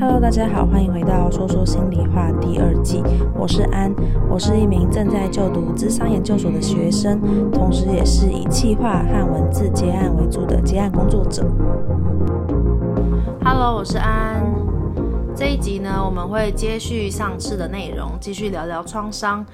Hello，大家好，欢迎回到说说心里话第二季。我是安，我是一名正在就读智商研究所的学生，同时也是以企划和文字接案为主的接案工作者。Hello，我是安。这一集呢，我们会接续上次的内容，继续聊聊创伤，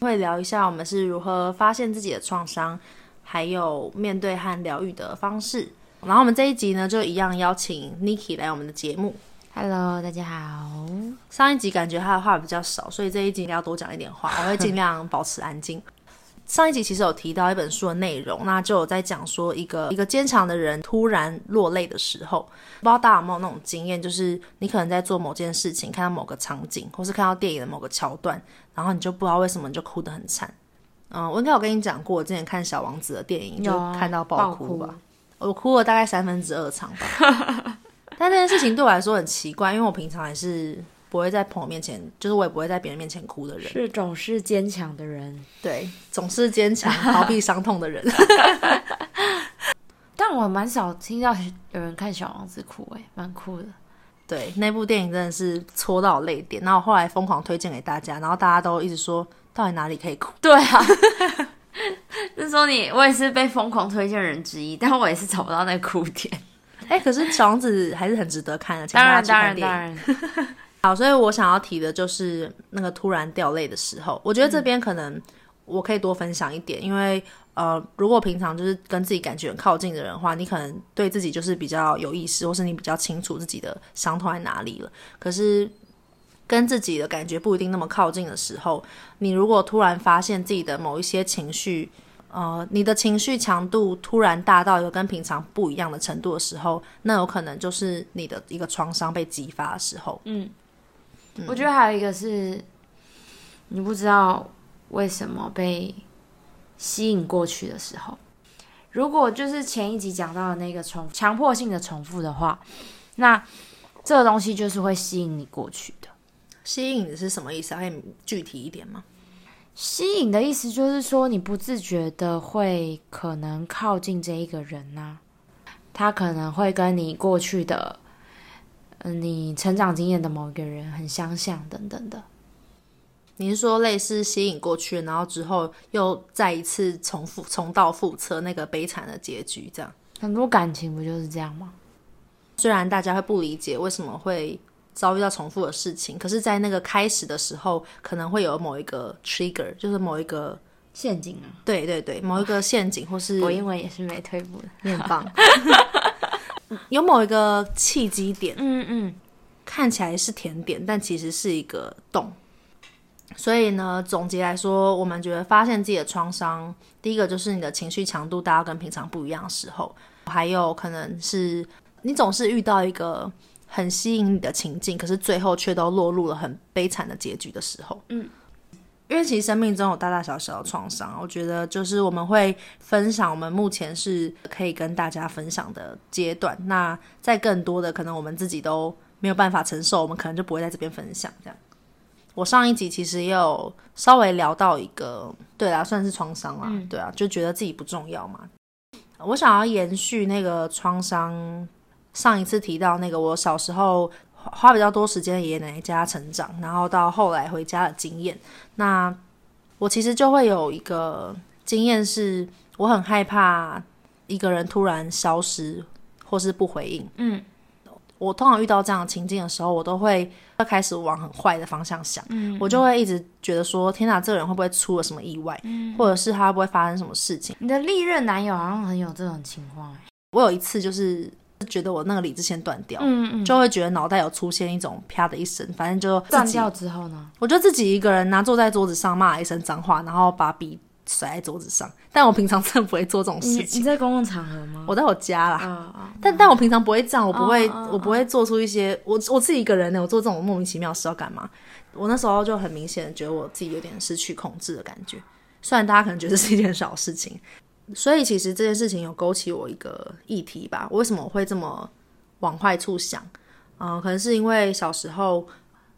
会聊一下我们是如何发现自己的创伤，还有面对和疗愈的方式。然后我们这一集呢，就一样邀请 Niki 来我们的节目。Hello，大家好。上一集感觉他的话比较少，所以这一集要多讲一点话。我会尽量保持安静。上一集其实有提到一本书的内容，那就有在讲说一个一个坚强的人突然落泪的时候，不知道大家有没有那种经验，就是你可能在做某件事情，看到某个场景，或是看到电影的某个桥段，然后你就不知道为什么你就哭得很惨。嗯，我应该有跟你讲过，我之前看《小王子》的电影，就看到爆哭吧，哭。我哭了大概三分之二场吧。但这件事情对我来说很奇怪，因为我平常也是不会在朋友面前，就是我也不会在别人面前哭的人，是总是坚强的人，对，总是坚强逃避伤痛的人。但我蛮少听到有人看小王子哭，欸，诶，蛮酷的。对，那部电影真的是戳到泪点，然后后来疯狂推荐给大家，然后大家都一直说到底哪里可以哭？对啊，就说你我也是被疯狂推荐人之一，但我也是找不到那个哭点。哎、欸，可是小王子还是很值得看的，当然当然当然。好，所以我想要提的就是那个突然掉泪的时候，我觉得这边可能我可以多分享一点，嗯、因为呃，如果平常就是跟自己感觉很靠近的人的话，你可能对自己就是比较有意识，或是你比较清楚自己的伤痛在哪里了。可是跟自己的感觉不一定那么靠近的时候，你如果突然发现自己的某一些情绪。呃，你的情绪强度突然大到一个跟平常不一样的程度的时候，那有可能就是你的一个创伤被激发的时候。嗯，嗯，我觉得还有一个是，你不知道为什么被吸引过去的时候。如果就是前一集讲到的那个重强迫性的重复的话，那这个东西就是会吸引你过去的。吸引的是什么意思？可以具体一点吗？吸引的意思就是说，你不自觉的会可能靠近这一个人呐、啊，他可能会跟你过去的，嗯，你成长经验的某一个人很相像，等等的。你是说类似吸引过去，然后之后又再一次重复、重蹈覆辙那个悲惨的结局，这样？很多感情不就是这样吗？虽然大家会不理解为什么会。遭遇到重复的事情，可是，在那个开始的时候，可能会有某一个 trigger，就是某一个陷阱啊。对对对，某一个陷阱，或是我英文也是没退步的，你很棒。有某一个契机点，嗯嗯，看起来是甜点，但其实是一个洞。所以呢，总结来说，我们觉得发现自己的创伤，第一个就是你的情绪强度大家跟平常不一样的时候，还有可能是你总是遇到一个。很吸引你的情境，可是最后却都落入了很悲惨的结局的时候。嗯，因为其实生命中有大大小小的创伤，我觉得就是我们会分享我们目前是可以跟大家分享的阶段。那在更多的可能我们自己都没有办法承受，我们可能就不会在这边分享。这样，我上一集其实也有稍微聊到一个，对啊，算是创伤啦，嗯、对啊，就觉得自己不重要嘛。我想要延续那个创伤。上一次提到那个，我小时候花比较多时间爷爷奶奶家成长，然后到后来回家的经验。那我其实就会有一个经验，是我很害怕一个人突然消失或是不回应。嗯，我通常遇到这样的情境的时候，我都会要开始往很坏的方向想。嗯，我就会一直觉得说：天哪，这个人会不会出了什么意外？嗯，或者是他会不会发生什么事情？你的历任男友好像很有这种情况。我有一次就是。觉得我那个理智线断掉，嗯嗯，就会觉得脑袋有出现一种啪的一声，反正就断掉之后呢，我就自己一个人拿坐在桌子上骂一声脏话，然后把笔甩在桌子上。但我平常真的不会做这种事情。你，在公共场合吗？我在我家啦，哦哦、但但我平常不会这样，我不会，哦、我不会做出一些我我自己一个人呢，我做这种莫名其妙的事要干嘛？我那时候就很明显的觉得我自己有点失去控制的感觉，虽然大家可能觉得是一件小事情，所以其实这件事情有勾起我一个议题吧？我为什么我会这么？往坏处想，嗯、呃，可能是因为小时候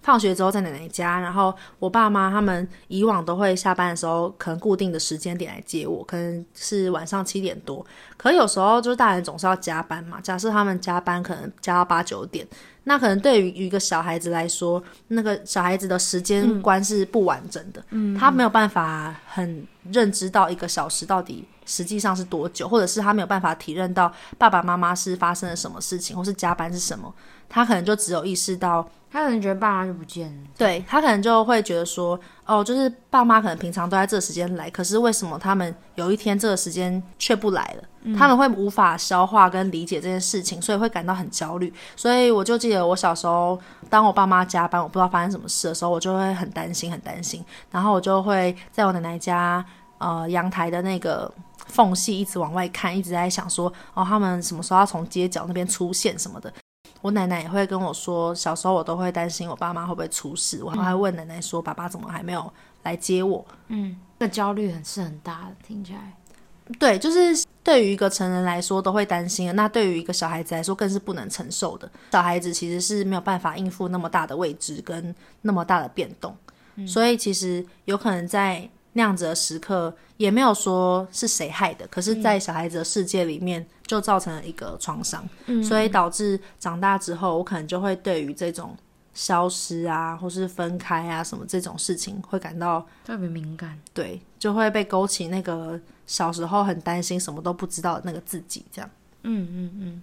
放学之后在奶奶家，然后我爸妈他们以往都会下班的时候，可能固定的时间点来接我，可能是晚上七点多。可有时候就是大人总是要加班嘛，假设他们加班可能加到八九点，那可能对于一个小孩子来说，那个小孩子的时间观是不完整的，嗯，他没有办法很认知到一个小时到底实际上是多久，或者是他没有办法体认到爸爸妈妈是发生了什么事情，或是加班是什么，他可能就只有意识到。他可能觉得爸妈就不见了，对，他可能就会觉得说，哦，就是爸妈可能平常都在这个时间来，可是为什么他们有一天这个时间却不来了？嗯。他们会无法消化跟理解这件事情，所以会感到很焦虑。所以我就记得我小时候，当我爸妈加班，我不知道发生什么事的时候，我就会很担心，很担心。然后我就会在我奶奶家，呃，阳台的那个缝隙一直往外看，一直在想说，哦，他们什么时候要从街角那边出现什么的。我奶奶也会跟我说，小时候我都会担心我爸妈会不会出事，我还会问奶奶说，爸爸怎么还没有来接我？嗯，这焦虑很是很大的，听起来。对，就是对于一个成人来说都会担心的，那对于一个小孩子来说更是不能承受的。小孩子其实是没有办法应付那么大的未知跟那么大的变动，嗯，所以其实有可能在。那样子的时刻也没有说是谁害的，可是，在小孩子的世界里面就造成了一个创伤，嗯，所以导致长大之后，我可能就会对于这种消失啊，或是分开啊什么这种事情，会感到特别敏感，对，就会被勾起那个小时候很担心什么都不知道的那个自己，这样，嗯嗯嗯，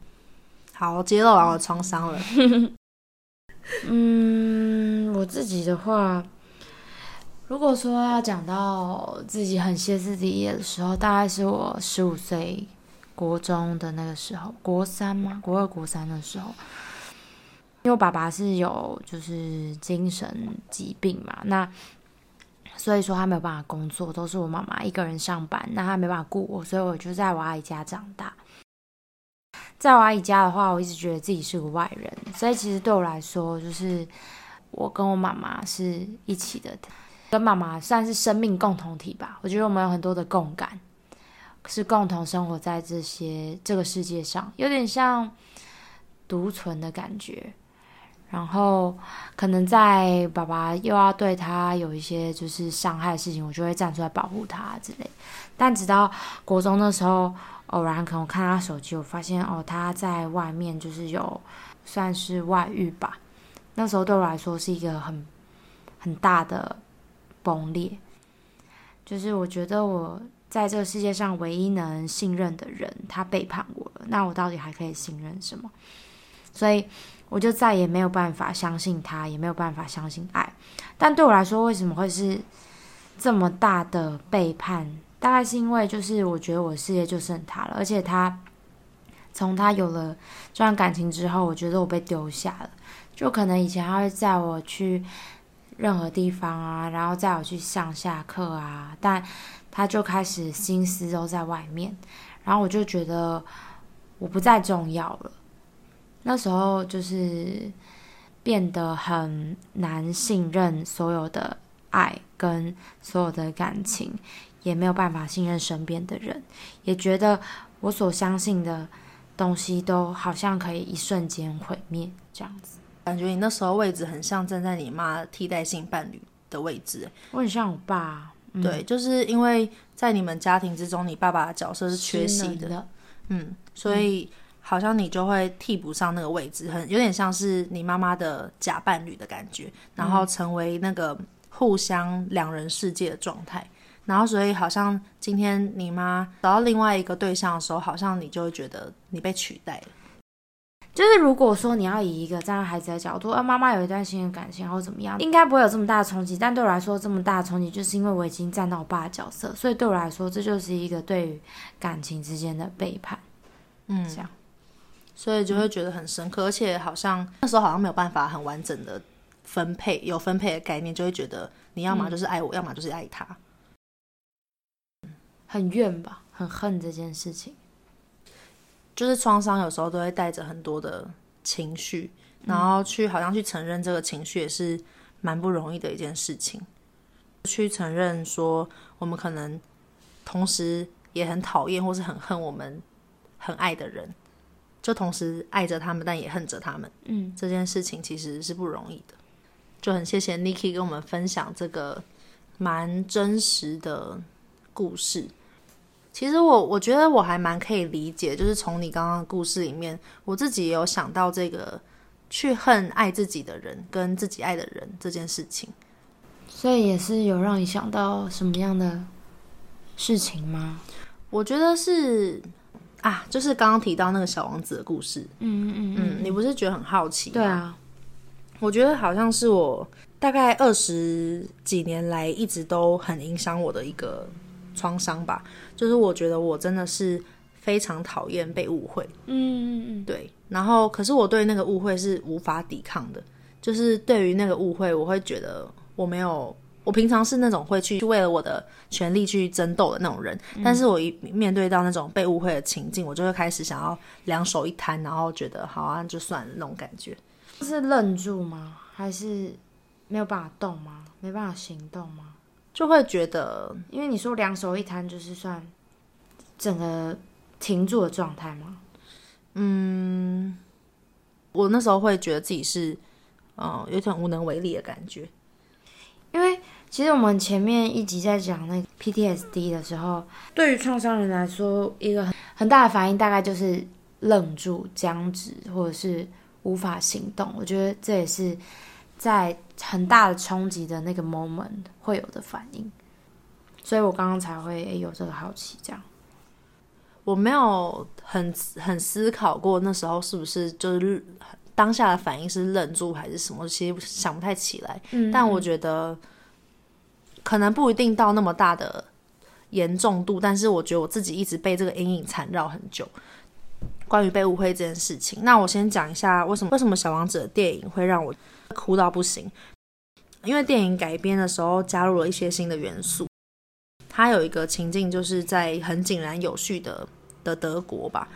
好，揭露完我的创伤了，嗯，我自己的话。如果说要讲到自己很歇斯底里的时候，大概是我十五岁，国中的那个时候，国三吗？国二、国三的时候，因为我爸爸是有就是精神疾病嘛，那所以说他没有办法工作，都是我妈妈一个人上班，那他没办法顾我，所以我就在我阿姨家长大。在我阿姨家的话，我一直觉得自己是个外人，所以其实对我来说，就是我跟我妈妈是一起的。跟妈妈算是生命共同体吧，我觉得我们有很多的共感，是共同生活在这些这个世界上，有点像独存的感觉。然后可能在爸爸又要对他有一些就是伤害的事情，我就会站出来保护他之类。但直到国中的时候，偶然可能我看他手机，我发现哦，他在外面就是有算是外遇吧。那时候对我来说是一个很很大的。崩裂，就是我觉得我在这个世界上唯一能信任的人，他背叛我了，那我到底还可以信任什么？所以我就再也没有办法相信他，也没有办法相信爱。但对我来说，为什么会是这么大的背叛？大概是因为，就是我觉得我的世界就剩他了，而且他从他有了这段感情之后，我觉得我被丢下了，就可能以前他会载我去。任何地方啊，然后载我去上下课啊，但他就开始心思都在外面，然后我就觉得我不再重要了。那时候就是变得很难信任所有的爱跟所有的感情，也没有办法信任身边的人，也觉得我所相信的东西都好像可以一瞬间毁灭这样子。感觉你那时候位置很像站在你妈替代性伴侣的位置，我很像我爸。嗯、对，就是因为在你们家庭之中，你爸爸的角色是缺席的，的。嗯，所以好像你就会替补上那个位置，很有点像是你妈妈的假伴侣的感觉，然后成为那个互相两人世界的状态，嗯、然后所以好像今天你妈找到另外一个对象的时候，好像你就会觉得你被取代了。就是如果说你要以一个站在孩子的角度，啊，妈妈有一段新的感情，或怎么样，应该不会有这么大的冲击。但对我来说，这么大的冲击，就是因为我已经站到我爸的角色，所以对我来说，这就是一个对于感情之间的背叛。嗯，这样，所以就会觉得很深刻，而且好像那时候好像没有办法很完整的分配，有分配的概念，就会觉得你要么就是爱我，嗯，要么就是爱他，很怨吧，很恨这件事情。就是创伤有时候都会带着很多的情绪，然后去好像去承认这个情绪也是蛮不容易的一件事情。去承认说我们可能同时也很讨厌或是很恨我们很爱的人，就同时爱着他们，但也恨着他们。嗯，这件事情其实是不容易的。就很谢谢 Niki 跟我们分享这个蛮真实的故事。其实我我觉得我还蛮可以理解，就是从你刚刚的故事里面，我自己也有想到这个去恨爱自己的人跟自己爱的人这件事情。所以也是有让你想到什么样的事情吗？我觉得是啊，就是刚刚提到那个小王子的故事。嗯嗯嗯，嗯，你不是觉得很好奇吗？对啊，我觉得好像是我大概二十几年来一直都很影响我的一个创伤吧。就是我觉得我真的是非常讨厌被误会。嗯嗯嗯，对。然后，可是我对那个误会是无法抵抗的。就是对于那个误会，我会觉得我没有。我平常是那种会去为了我的权利去争斗的那种人，嗯，但是我一面对到那种被误会的情境，我就会开始想要两手一摊，然后觉得好啊，就算了那种感觉。是愣住吗？还是没有办法动吗？没办法行动吗？就会觉得，因为你说两手一摊，就是算整个停住的状态吗？嗯，我那时候会觉得自己是，嗯，有点无能为力的感觉，因为。其实我们前面一集在讲那个 PTSD 的时候，对于创伤人来说，一个很很大的反应大概就是愣住、僵直，或者是无法行动。我觉得这也是在很大的冲击的那个 moment 会有的反应。所以我刚刚才会有这个好奇，这样。我没有很很思考过那时候是不是就是当下的反应是愣住还是什么，其实想不太起来。嗯，但我觉得。可能不一定到那么大的严重度，但是我觉得我自己一直被这个阴影缠绕很久。关于被误会这件事情，那我先讲一下为什么为什么小王子的电影会让我哭到不行。因为电影改编的时候加入了一些新的元素，它有一个情境就是在很井然有序的的德国吧，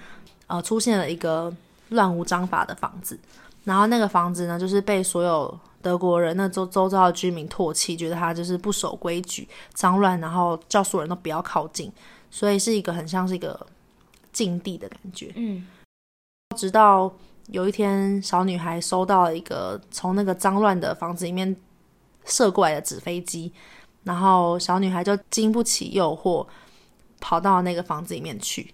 呃，出现了一个乱无章法的房子，然后那个房子呢，就是被所有。德国人那周周遭的居民唾弃，觉得他就是不守规矩、脏乱，然后叫所有人都不要靠近，所以是一个很像是一个禁地的感觉。嗯，直到有一天，小女孩收到了一个从那个脏乱的房子里面射过来的纸飞机，然后小女孩就经不起诱惑，跑到那个房子里面去。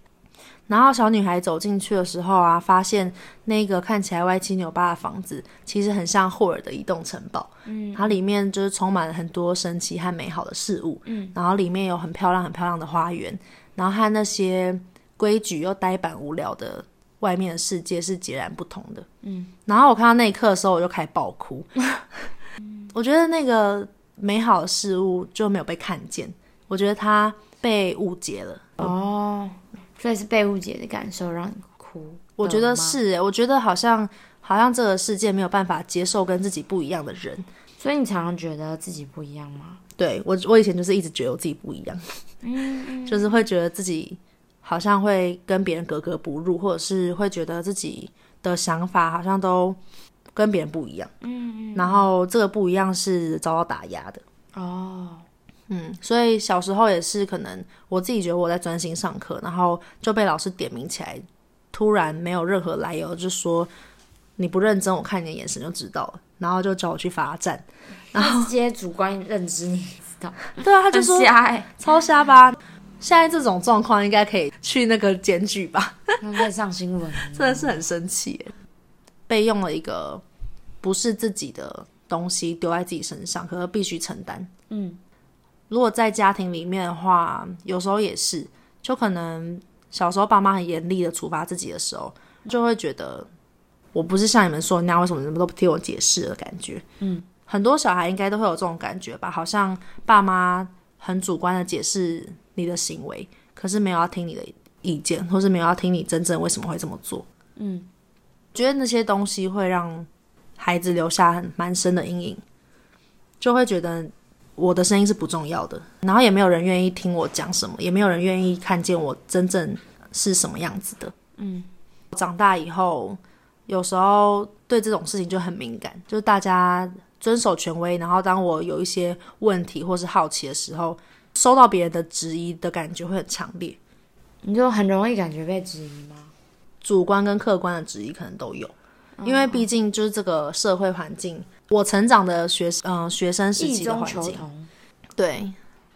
然后小女孩走进去的时候啊，发现那个看起来歪七扭八的房子，其实很像霍尔的移动城堡。嗯，它里面就是充满了很多神奇和美好的事物。嗯，然后里面有很漂亮、很漂亮的花园，然后和那些规矩又呆板无聊的外面的世界是截然不同的。嗯，然后我看到那一刻的时候，我就开始爆哭。我觉得那个美好的事物就没有被看见，我觉得它被误解了。哦。所以是被误解的感受让你哭，我觉得是，我觉得好像好像这个世界没有办法接受跟自己不一样的人，所以你常常觉得自己不一样吗？对，我，我以前就是一直觉得我自己不一样，嗯，就是会觉得自己好像会跟别人格格不入，或者是会觉得自己的想法好像都跟别人不一样，嗯，然后这个不一样是遭到打压的，哦。嗯，所以小时候也是可能我自己觉得我在专心上课，然后就被老师点名起来，突然没有任何来由就说你不认真，我看你的眼神就知道了，然后就叫我去罚站，然后直接主观认知你知道？对啊，他就说瞎、欸，超瞎吧？现在这种状况应该可以去那个检举吧？可以上新闻，真的是很生气，被用了一个不是自己的东西丢在自己身上，可是必须承担，嗯。如果在家庭里面的话，有时候也是，就可能小时候爸妈很严厉的处罚自己的时候，就会觉得我不是像你们说的那样，为什么你们都不替我解释的感觉。嗯，很多小孩应该都会有这种感觉吧，好像爸妈很主观的解释你的行为，可是没有要听你的意见，或是没有要听你真正为什么会这么做。嗯，觉得那些东西会让孩子留下很蛮深的阴影，就会觉得。我的声音是不重要的，然后也没有人愿意听我讲什么，也没有人愿意看见我真正是什么样子的。嗯，长大以后，有时候对这种事情就很敏感，就是大家遵守权威，然后当我有一些问题或是好奇的时候，收到别人的质疑的感觉会很强烈。你就很容易感觉被质疑吗？主观跟客观的质疑可能都有，因为毕竟就是这个社会环境。我成长的学嗯、呃、学生时期的环境，对，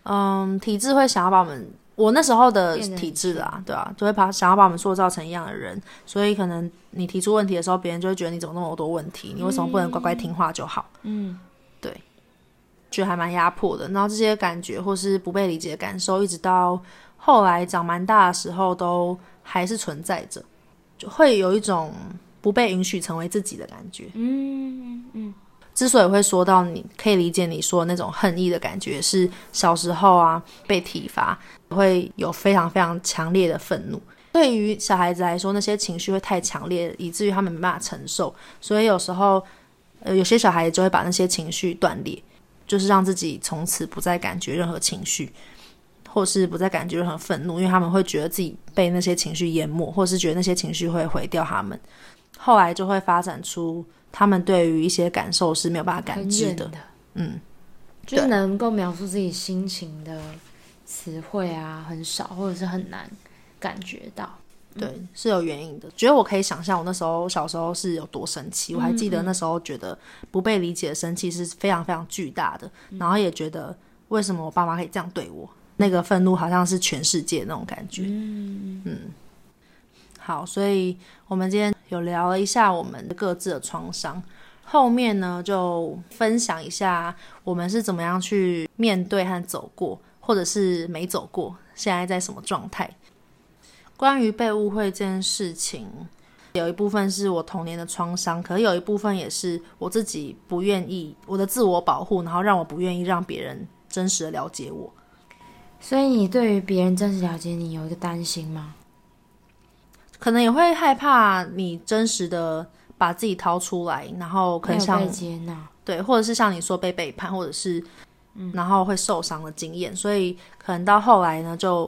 嗯，体制会想要把我们我那时候的体质啊，对啊，就会把想要把我们塑造成一样的人，所以可能你提出问题的时候，别人就会觉得你怎么那么多问题，你为什么不能乖乖听话就好？嗯，对，觉得还蛮压迫的。然后这些感觉或是不被理解的感受，一直到后来长蛮大的时候，都还是存在着，就会有一种不被允许成为自己的感觉。嗯嗯。嗯之所以会说到，你可以理解你说的那种恨意的感觉，是小时候啊被体罚，会有非常非常强烈的愤怒。对于小孩子来说，那些情绪会太强烈，以至于他们没办法承受。所以有时候，呃，有些小孩子就会把那些情绪断裂，就是让自己从此不再感觉任何情绪，或是不再感觉任何愤怒，因为他们会觉得自己被那些情绪淹没，或是觉得那些情绪会毁掉他们。后来就会发展出。他们对于一些感受是没有办法感知的，的嗯，就能够描述自己心情的词汇啊，很少，或者是很难感觉到。对，嗯、是有原因的。觉得我可以想象，我那时候小时候是有多生气。我还记得那时候觉得不被理解的生气是非常非常巨大的，嗯、然后也觉得为什么我爸妈可以这样对我？那个愤怒好像是全世界那种感觉。嗯嗯。好，所以我们今天有聊了一下我们各自的创伤，后面呢就分享一下我们是怎么样去面对和走过，或者是没走过，现在在什么状态。关于被误会这件事情，有一部分是我童年的创伤，可是有一部分也是我自己不愿意，我的自我保护，然后让我不愿意让别人真实的了解我。所以你对于别人真实了解你有一个担心吗？可能也会害怕你真实的把自己掏出来，然后可能像被接纳，对，或者是像你说被背叛，或者是嗯然后会受伤的经验，所以可能到后来呢，就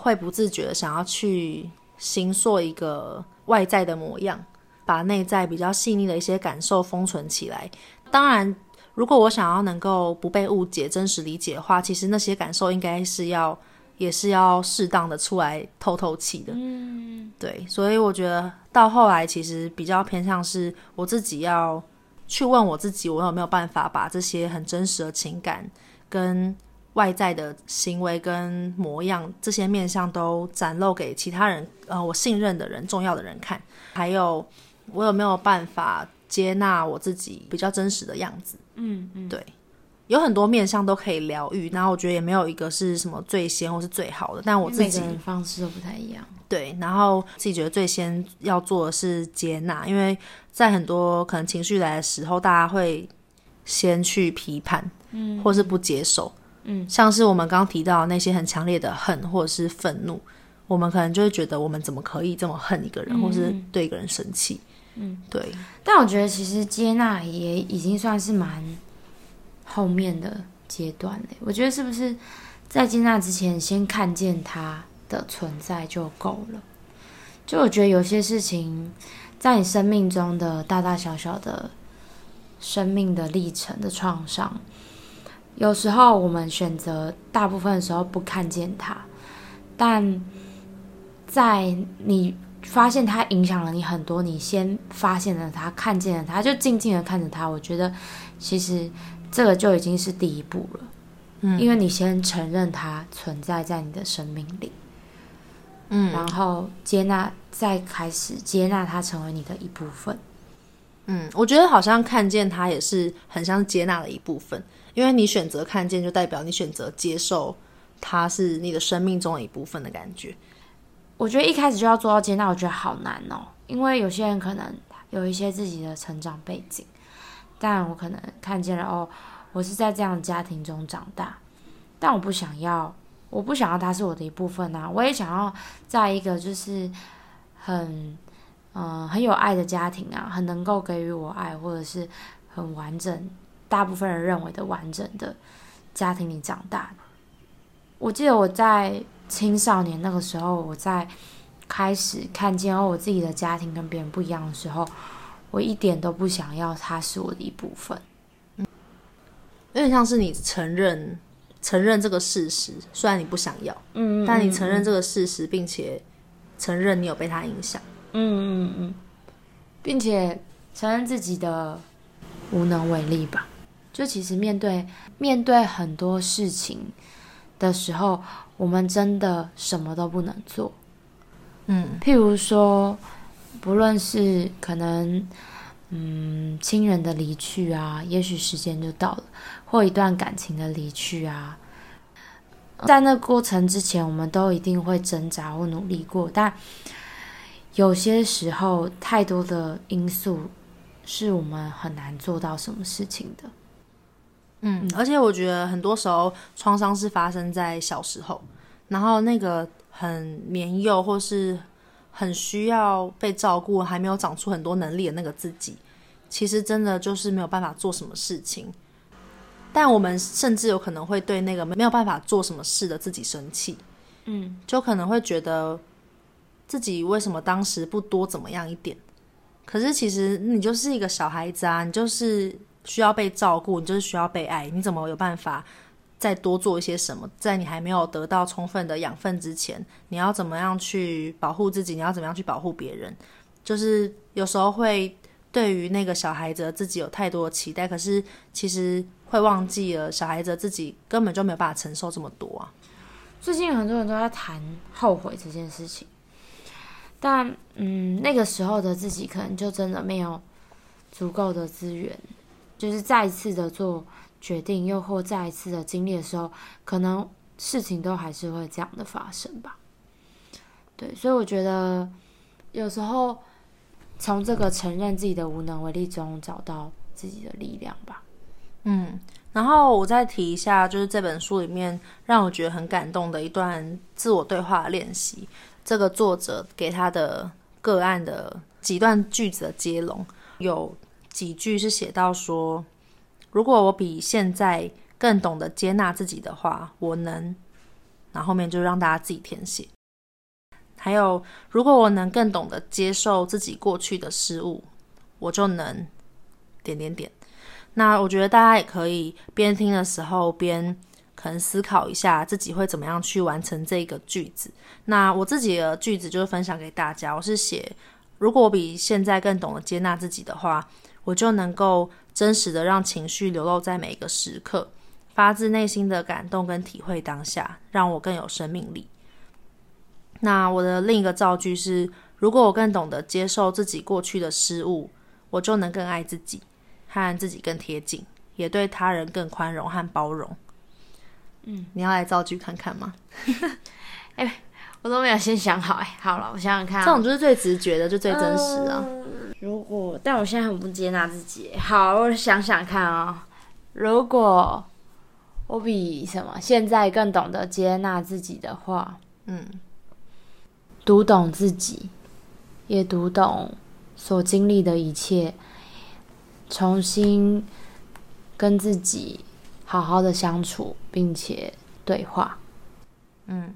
会不自觉的想要去形塑一个外在的模样，把内在比较细腻的一些感受封存起来。当然，如果我想要能够不被误解、真实理解的话，其实那些感受应该是要。也是要适当的出来透透气的，嗯，对，所以我觉得到后来其实比较偏向是我自己要去问我自己，我有没有办法把这些很真实的情感跟外在的行为跟模样这些面相都展露给其他人，呃，我信任的人、重要的人看，还有我有没有办法接纳我自己比较真实的样子，嗯嗯，对。有很多面相都可以疗愈，然后我觉得也没有一个是什么最先或是最好的，但我自己方式都不太一样。对，然后自己觉得最先要做的是接纳，因为在很多可能情绪来的时候，大家会先去批判，嗯，或是不接受，嗯，像是我们刚刚提到那些很强烈的恨或者是愤怒，我们可能就会觉得我们怎么可以这么恨一个人，嗯，或是对一个人生气，嗯，对。但我觉得其实接纳也已经算是蛮。后面的阶段嘞，我觉得是不是在接纳之前，先看见它的存在就够了？就我觉得有些事情，在你生命中的大大小小的生命的历程的创伤，有时候我们选择大部分的时候不看见它，但在你发现它影响了你很多，你先发现了它，看见了它，就静静的看着它。我觉得其实。这个就已经是第一步了，嗯，因为你先承认它存在在你的生命里，嗯，然后接纳，再开始接纳它成为你的一部分，嗯，我觉得好像看见他也是很像接纳的一部分，因为你选择看见，就代表你选择接受他是你的生命中的一部分的感觉。我觉得一开始就要做到接纳，我觉得好难哦，因为有些人可能有一些自己的成长背景。但我可能看见了哦，我是在这样的家庭中长大，但我不想要，我不想要他是我的一部分啊！我也想要在一个就是很嗯、呃、很有爱的家庭啊，很能够给予我爱，或者是很完整，大部分人认为的完整的家庭里长大。我记得我在青少年那个时候，我在开始看见哦，我自己的家庭跟别人不一样的时候。我一点都不想要，他是我的一部分。嗯，有点像是你承认承认这个事实，虽然你不想要，嗯，但你承认这个事实，并且承认你有被他影响，嗯嗯嗯，并且承认自己的无能为力吧。就其实面对面对很多事情，的时候，我们真的什么都不能做。嗯，譬如说，不论是可能，嗯，亲人的离去啊，也许时间就到了，或一段感情的离去啊，在那过程之前，我们都一定会挣扎或努力过，但有些时候，太多的因素是我们很难做到什么事情的。嗯，而且我觉得很多时候创伤是发生在小时候，然后那个很年幼或是很需要被照顾，还没有长出很多能力的那个自己，其实真的就是没有办法做什么事情。但我们甚至有可能会对那个没有办法做什么事的自己生气，嗯，就可能会觉得自己为什么当时不多怎么样一点？可是其实你就是一个小孩子啊，你就是。需要被照顾，你就是需要被爱。你怎么有办法再多做一些什么？在你还没有得到充分的养分之前，你要怎么样去保护自己？你要怎么样去保护别人？就是有时候会对于那个小孩子自己有太多的期待，可是其实会忘记了小孩子自己根本就没有办法承受这么多啊。最近很多人都在谈后悔这件事情，但嗯，那个时候的自己可能就真的没有足够的资源。就是再一次的做决定，又或再一次的经历的时候，可能事情都还是会这样的发生吧。对，所以我觉得有时候从这个承认自己的无能为力中找到自己的力量吧。嗯，然后我再提一下，就是这本书里面让我觉得很感动的一段自我对话练习。这个作者给他的个案的几段句子的接龙有。几句是写到说，如果我比现在更懂得接纳自己的话，我能。然后后面就让大家自己填写。还有，如果我能更懂得接受自己过去的失误，我就能点点点。那我觉得大家也可以边听的时候边可能思考一下自己会怎么样去完成这个句子。那我自己的句子就是分享给大家，我是写，如果我比现在更懂得接纳自己的话。我就能够真实的让情绪流露在每一个时刻，发自内心的感动跟体会当下，让我更有生命力。那我的另一个造句是：如果我更懂得接受自己过去的失误，我就能更爱自己，和自己更贴近，也对他人更宽容和包容。嗯，你要来造句看看吗？哎，我都没有先想好。哎，好了，我想想看啊。这种就是最直觉的，就最真实啊。嗯如果，但我现在很不接纳自己。好，我想想看啊、哦，如果我比什么现在更懂得接纳自己的话，嗯，读懂自己，也读懂所经历的一切，重新跟自己好好的相处，并且对话。嗯，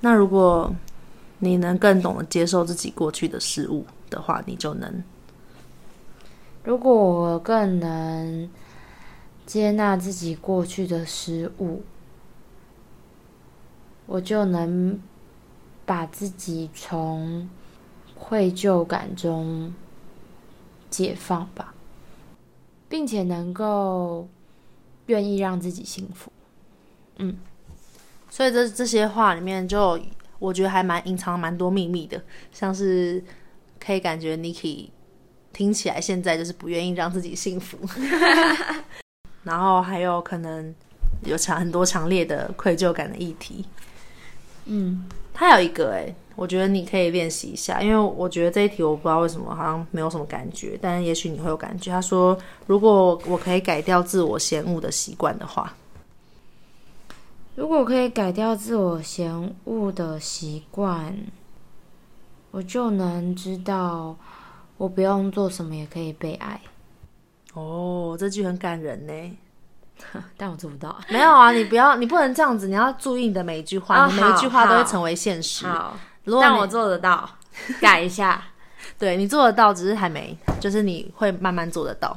那如果你能更懂得接受自己过去的事物的话，你就能。如果我更能接纳自己过去的失误，我就能把自己从愧疚感中解放吧，并且能够愿意让自己幸福。嗯，所以这这些话里面，就我觉得还蛮隐藏蛮多秘密的，像是。可以感觉 Niki 听起来现在就是不愿意让自己幸福，然后还有可能有强很多强烈的愧疚感的议题。嗯，他有一个哎，我觉得你可以练习一下，因为我觉得这一题我不知道为什么好像没有什么感觉，但是也许你会有感觉。他说，如果我可以改掉自我嫌恶的习惯的话，如果可以改掉自我嫌恶的习惯。我就能知道，我不用做什么也可以被爱。哦，这句很感人呢，但我做不到。没有啊，你不要，你不能这样子，你要注意你的每一句话，哦、你每一句话都会成为现实。好，但我做得到，改一下。对，你做得到，只是还没，就是你会慢慢做得到。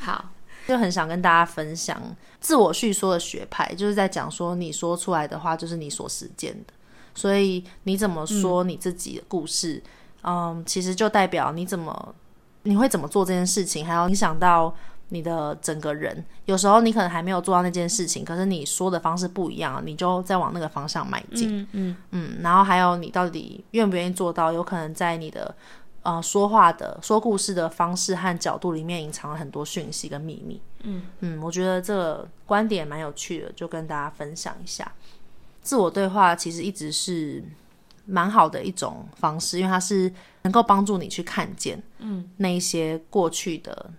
好，就很想跟大家分享自我叙说的学派，就是在讲说，你说出来的话就是你所实践的。所以你怎么说你自己的故事，嗯，嗯，其实就代表你怎么你会怎么做这件事情，还要影响到你的整个人。有时候你可能还没有做到那件事情，可是你说的方式不一样，你就在往那个方向迈进。嗯嗯嗯，然后还有你到底愿不愿意做到？有可能在你的呃说话的说故事的方式和角度里面隐藏了很多讯息跟秘密。嗯嗯，我觉得这个观点蛮有趣的，就跟大家分享一下。自我对话其实一直是蛮好的一种方式，因为它是能够帮助你去看见，嗯，那一些过去的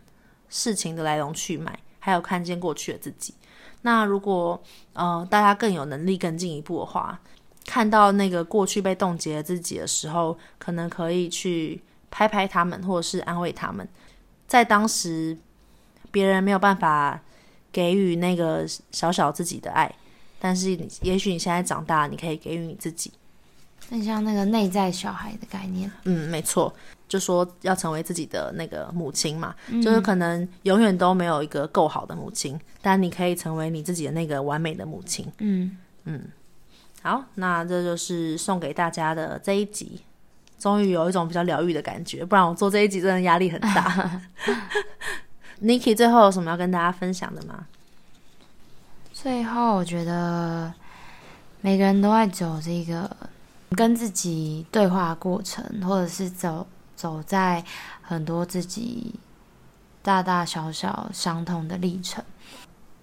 事情的来龙去脉，还有看见过去的自己。那如果呃大家更有能力更进一步的话，看到那个过去被冻结自己的时候，可能可以去拍拍他们，或者是安慰他们，在当时别人没有办法给予那个小小自己的爱。但是，也许你现在长大，你可以给予你自己。很像那个内在小孩的概念。嗯，没错，就说要成为自己的那个母亲嘛，嗯、就是可能永远都没有一个够好的母亲，但你可以成为你自己的那个完美的母亲。嗯嗯，好，那这就是送给大家的这一集，终于有一种比较疗愈的感觉，不然我做这一集真的压力很大。Niki 最后有什么要跟大家分享的吗？最后，我觉得每个人都在走这个跟自己对话过程，或者是走走在很多自己大大小小伤痛的历程。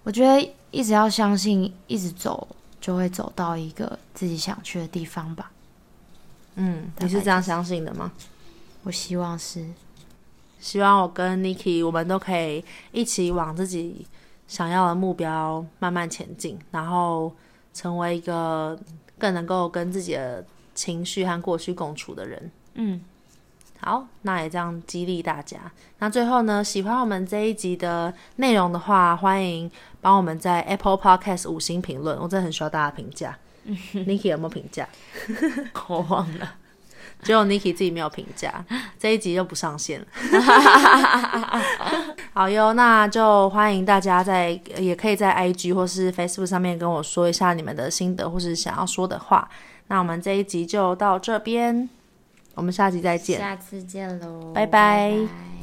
我觉得一直要相信，一直走就会走到一个自己想去的地方吧。嗯，你是这样相信的吗？我希望是，希望我跟 Niki 我们都可以一起往自己想要的目标慢慢前进，然后成为一个更能够跟自己的情绪和过去共处的人。嗯，好，那也这样激励大家。那最后呢，喜欢我们这一集的内容的话，欢迎帮我们在 Apple Podcast 五星评论，我真的很需要大家评价。Niki 有没有评价？我忘了。只有 Niki 自己没有评价，这一集就不上线了。好哟，那就欢迎大家在也可以在 IG 或是 Facebook 上面跟我说一下你们的心得或是想要说的话。那我们这一集就到这边，我们下集再见，下次见喽，拜拜。拜拜。